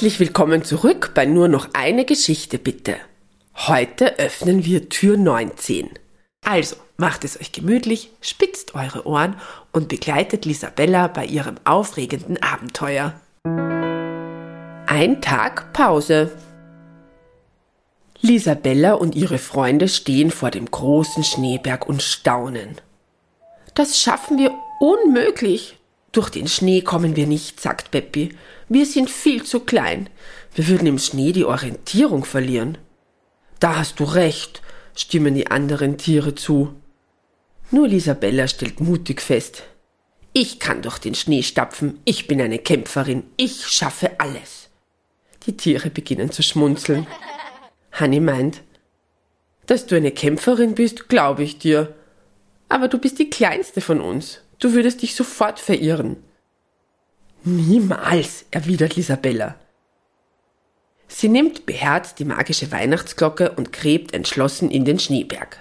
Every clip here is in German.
Herzlich willkommen zurück bei nur noch eine Geschichte bitte. Heute öffnen wir Tür 19. Also, macht es euch gemütlich, spitzt eure Ohren und begleitet Lisabella bei ihrem aufregenden Abenteuer. Ein Tag Pause. Lisabella und ihre Freunde stehen vor dem großen Schneeberg und staunen. Das schaffen wir unmöglich. Durch den Schnee kommen wir nicht, sagt Peppi. Wir sind viel zu klein. Wir würden im Schnee die Orientierung verlieren. Da hast du recht, stimmen die anderen Tiere zu. Nur Lisabella stellt mutig fest. Ich kann durch den Schnee stapfen, ich bin eine Kämpferin, ich schaffe alles. Die Tiere beginnen zu schmunzeln. Hanni meint, dass du eine Kämpferin bist, glaube ich dir. Aber du bist die kleinste von uns. Du würdest dich sofort verirren. Niemals, erwidert Lisabella. Sie nimmt beherzt die magische Weihnachtsglocke und gräbt entschlossen in den Schneeberg.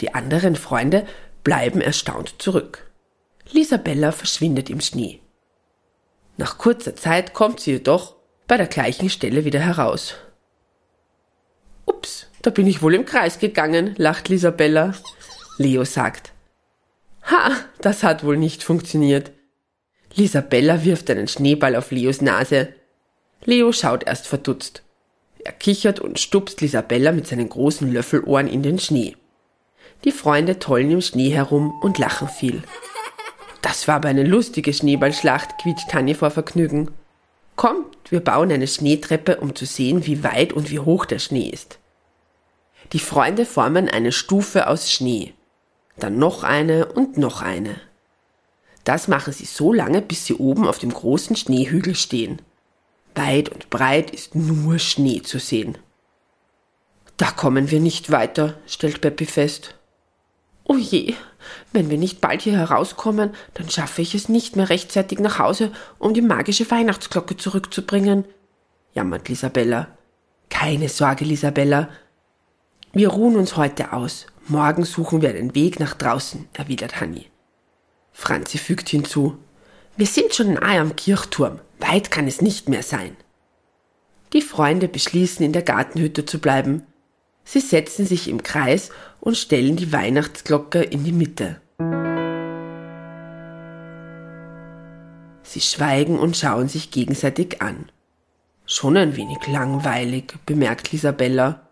Die anderen Freunde bleiben erstaunt zurück. Lisabella verschwindet im Schnee. Nach kurzer Zeit kommt sie jedoch bei der gleichen Stelle wieder heraus. Ups, da bin ich wohl im Kreis gegangen, lacht Lisabella. Leo sagt, Ha, das hat wohl nicht funktioniert. Lisabella wirft einen Schneeball auf Leos Nase. Leo schaut erst verdutzt. Er kichert und stupst Lisabella mit seinen großen Löffelohren in den Schnee. Die Freunde tollen im Schnee herum und lachen viel. Das war aber eine lustige Schneeballschlacht, quietscht Tanja vor Vergnügen. Kommt, wir bauen eine Schneetreppe, um zu sehen, wie weit und wie hoch der Schnee ist. Die Freunde formen eine Stufe aus Schnee dann noch eine und noch eine. Das machen sie so lange, bis sie oben auf dem großen Schneehügel stehen. Weit und breit ist nur Schnee zu sehen. Da kommen wir nicht weiter, stellt Peppi fest. Oh je, wenn wir nicht bald hier herauskommen, dann schaffe ich es nicht mehr rechtzeitig nach Hause, um die magische Weihnachtsglocke zurückzubringen, jammert Lisabella. Keine Sorge, Lisabella. Wir ruhen uns heute aus. Morgen suchen wir einen Weg nach draußen, erwidert Hanni. Franzi fügt hinzu, wir sind schon nahe am Kirchturm, weit kann es nicht mehr sein. Die Freunde beschließen, in der Gartenhütte zu bleiben. Sie setzen sich im Kreis und stellen die Weihnachtsglocke in die Mitte. Sie schweigen und schauen sich gegenseitig an. Schon ein wenig langweilig, bemerkt Lisabella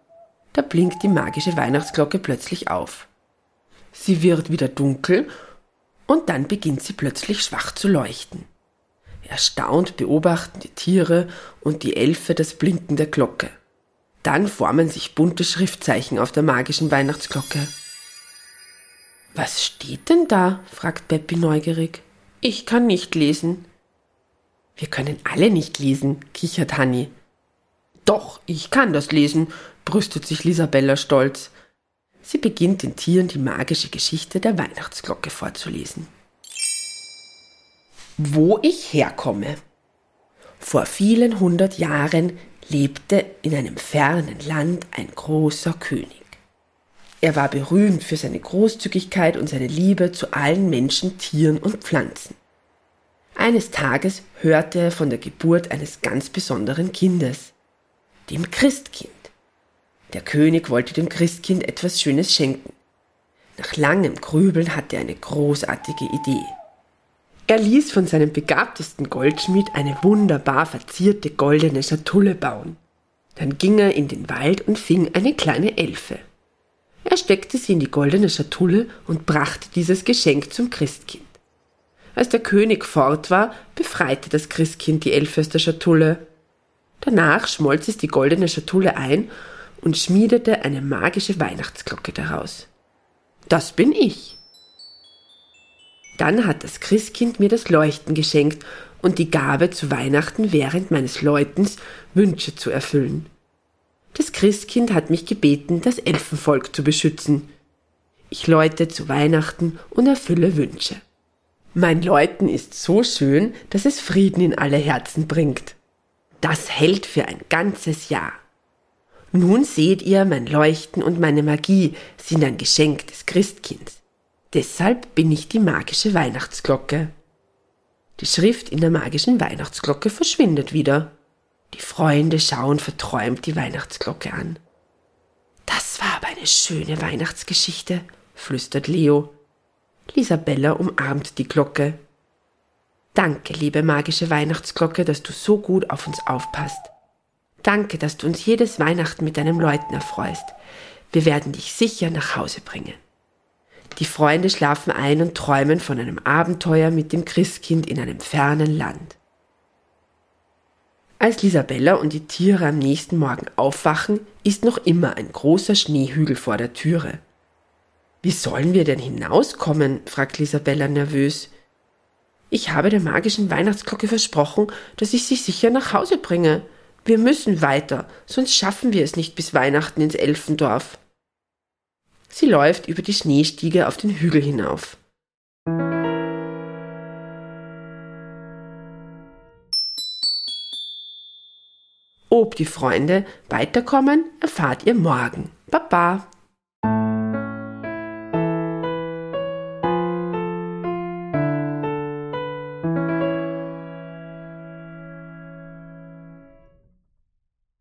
da blinkt die magische Weihnachtsglocke plötzlich auf. Sie wird wieder dunkel und dann beginnt sie plötzlich schwach zu leuchten. Erstaunt beobachten die Tiere und die Elfe das Blinken der Glocke. Dann formen sich bunte Schriftzeichen auf der magischen Weihnachtsglocke. Was steht denn da? fragt Peppi neugierig. Ich kann nicht lesen. Wir können alle nicht lesen, kichert Hanni. Doch, ich kann das lesen, brüstet sich Lisabella stolz. Sie beginnt den Tieren die magische Geschichte der Weihnachtsglocke vorzulesen. Wo ich herkomme. Vor vielen hundert Jahren lebte in einem fernen Land ein großer König. Er war berühmt für seine Großzügigkeit und seine Liebe zu allen Menschen, Tieren und Pflanzen. Eines Tages hörte er von der Geburt eines ganz besonderen Kindes, dem Christkind. Der König wollte dem Christkind etwas Schönes schenken. Nach langem Grübeln hatte er eine großartige Idee. Er ließ von seinem begabtesten Goldschmied eine wunderbar verzierte goldene Schatulle bauen. Dann ging er in den Wald und fing eine kleine Elfe. Er steckte sie in die goldene Schatulle und brachte dieses Geschenk zum Christkind. Als der König fort war, befreite das Christkind die Elfe aus der Schatulle. Danach schmolz es die goldene Schatulle ein und schmiedete eine magische Weihnachtsglocke daraus. Das bin ich. Dann hat das Christkind mir das Leuchten geschenkt und die Gabe zu Weihnachten während meines Läutens Wünsche zu erfüllen. Das Christkind hat mich gebeten, das Elfenvolk zu beschützen. Ich läute zu Weihnachten und erfülle Wünsche. Mein Läuten ist so schön, dass es Frieden in alle Herzen bringt. Das hält für ein ganzes Jahr. Nun seht ihr, mein Leuchten und meine Magie sind ein Geschenk des Christkinds. Deshalb bin ich die magische Weihnachtsglocke. Die Schrift in der magischen Weihnachtsglocke verschwindet wieder. Die Freunde schauen verträumt die Weihnachtsglocke an. Das war aber eine schöne Weihnachtsgeschichte, flüstert Leo. Lisabella umarmt die Glocke. Danke, liebe magische Weihnachtsglocke, dass du so gut auf uns aufpasst. Danke, dass du uns jedes Weihnachten mit deinem Läuten erfreust. Wir werden dich sicher nach Hause bringen. Die Freunde schlafen ein und träumen von einem Abenteuer mit dem Christkind in einem fernen Land. Als Lisabella und die Tiere am nächsten Morgen aufwachen, ist noch immer ein großer Schneehügel vor der Türe. Wie sollen wir denn hinauskommen? fragt Lisabella nervös. Ich habe der magischen Weihnachtsglocke versprochen, dass ich sie sicher nach Hause bringe. Wir müssen weiter, sonst schaffen wir es nicht bis Weihnachten ins Elfendorf. Sie läuft über die Schneestiege auf den Hügel hinauf. Ob die Freunde weiterkommen, erfahrt ihr morgen. Baba!